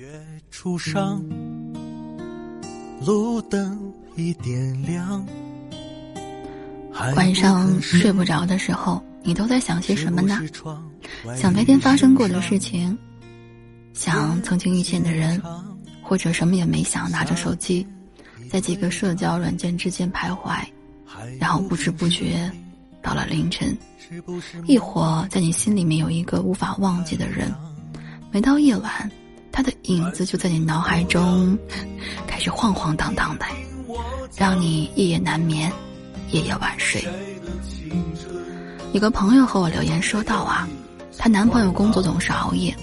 月初上，路灯已点亮。晚上睡不着的时候，你都在想些什么呢？想白天发生过的事情，想曾经遇见的人，或者什么也没想，拿着手机，在几个社交软件之间徘徊，然后不知不觉到了凌晨。亦或在你心里面有一个无法忘记的人，每到夜晚，他的影子就在你脑海中开始晃晃荡荡的，让你夜夜难眠。夜夜晚睡。有个朋友和我留言说道啊，她男朋友工作总是熬夜，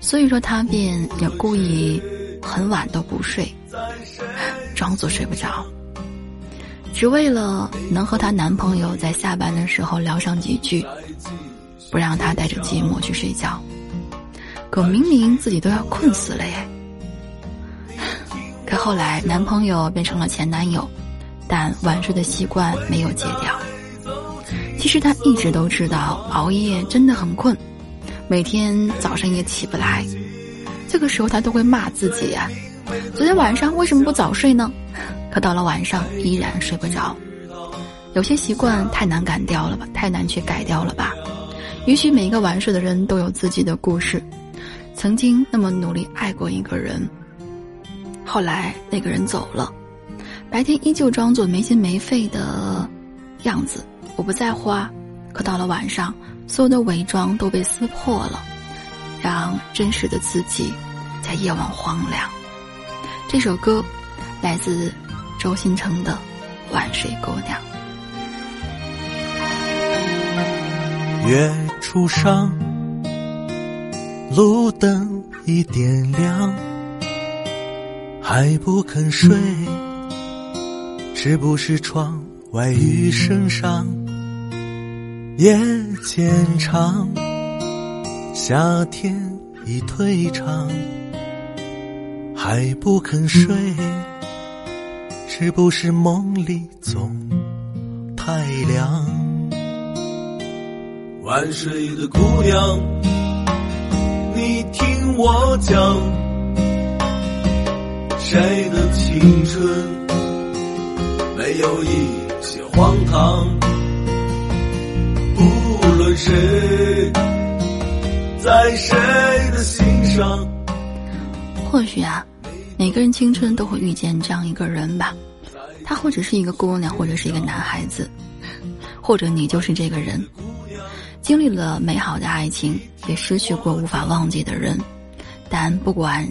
所以说她便也故意很晚都不睡，装作睡不着，只为了能和她男朋友在下班的时候聊上几句，不让他带着寂寞去睡觉。可明明自己都要困死了耶。可后来男朋友变成了前男友。但晚睡的习惯没有戒掉。其实他一直都知道熬夜真的很困，每天早上也起不来。这个时候他都会骂自己呀：“昨天晚上为什么不早睡呢？”可到了晚上依然睡不着。有些习惯太难改掉了吧？太难去改掉了吧？也许每一个晚睡的人都有自己的故事，曾经那么努力爱过一个人，后来那个人走了。白天依旧装作没心没肺的样子，我不在乎啊。可到了晚上，所有的伪装都被撕破了，让真实的自己在夜晚荒凉。这首歌来自周星辰的《晚睡姑娘》。月初上，路灯已点亮，还不肯睡。是不是窗外雨声上，夜渐长，夏天已退场，还不肯睡？是不是梦里总太凉？晚睡的姑娘，你听我讲，谁的青春？没有一些荒唐，无论谁在谁的心上。或许啊，每个人青春都会遇见这样一个人吧。他或者是一个姑娘，或者是一个男孩子，或者你就是这个人。经历了美好的爱情，也失去过无法忘记的人。但不管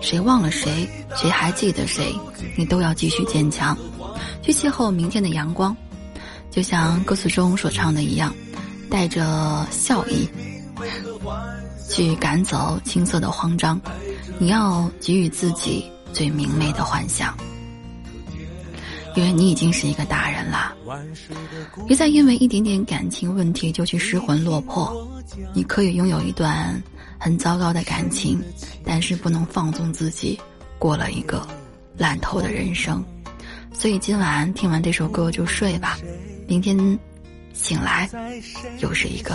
谁忘了谁，谁还记得谁，你都要继续坚强。去邂逅明天的阳光，就像歌词中所唱的一样，带着笑意去赶走青涩的慌张。你要给予自己最明媚的幻想，因为你已经是一个大人了。别再因为一点点感情问题就去失魂落魄。你可以拥有一段很糟糕的感情，但是不能放纵自己，过了一个烂透的人生。所以今晚听完这首歌就睡吧，明天醒来又是一个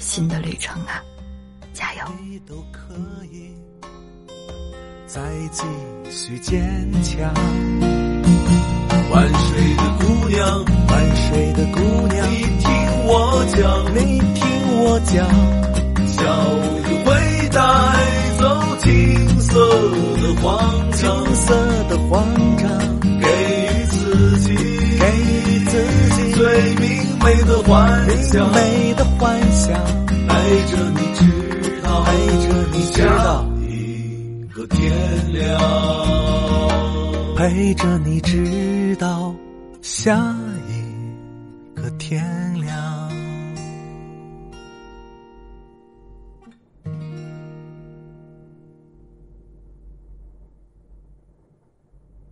新的旅程啊！加油！再继续坚强。晚睡的姑娘，万水的姑娘，你听我讲，你听我讲，小雨会带走金色的慌张，青涩的慌张。给自己，给自己最明媚的幻想，美的幻想，陪着你直到，陪着你直到一个天亮，陪着你直到下。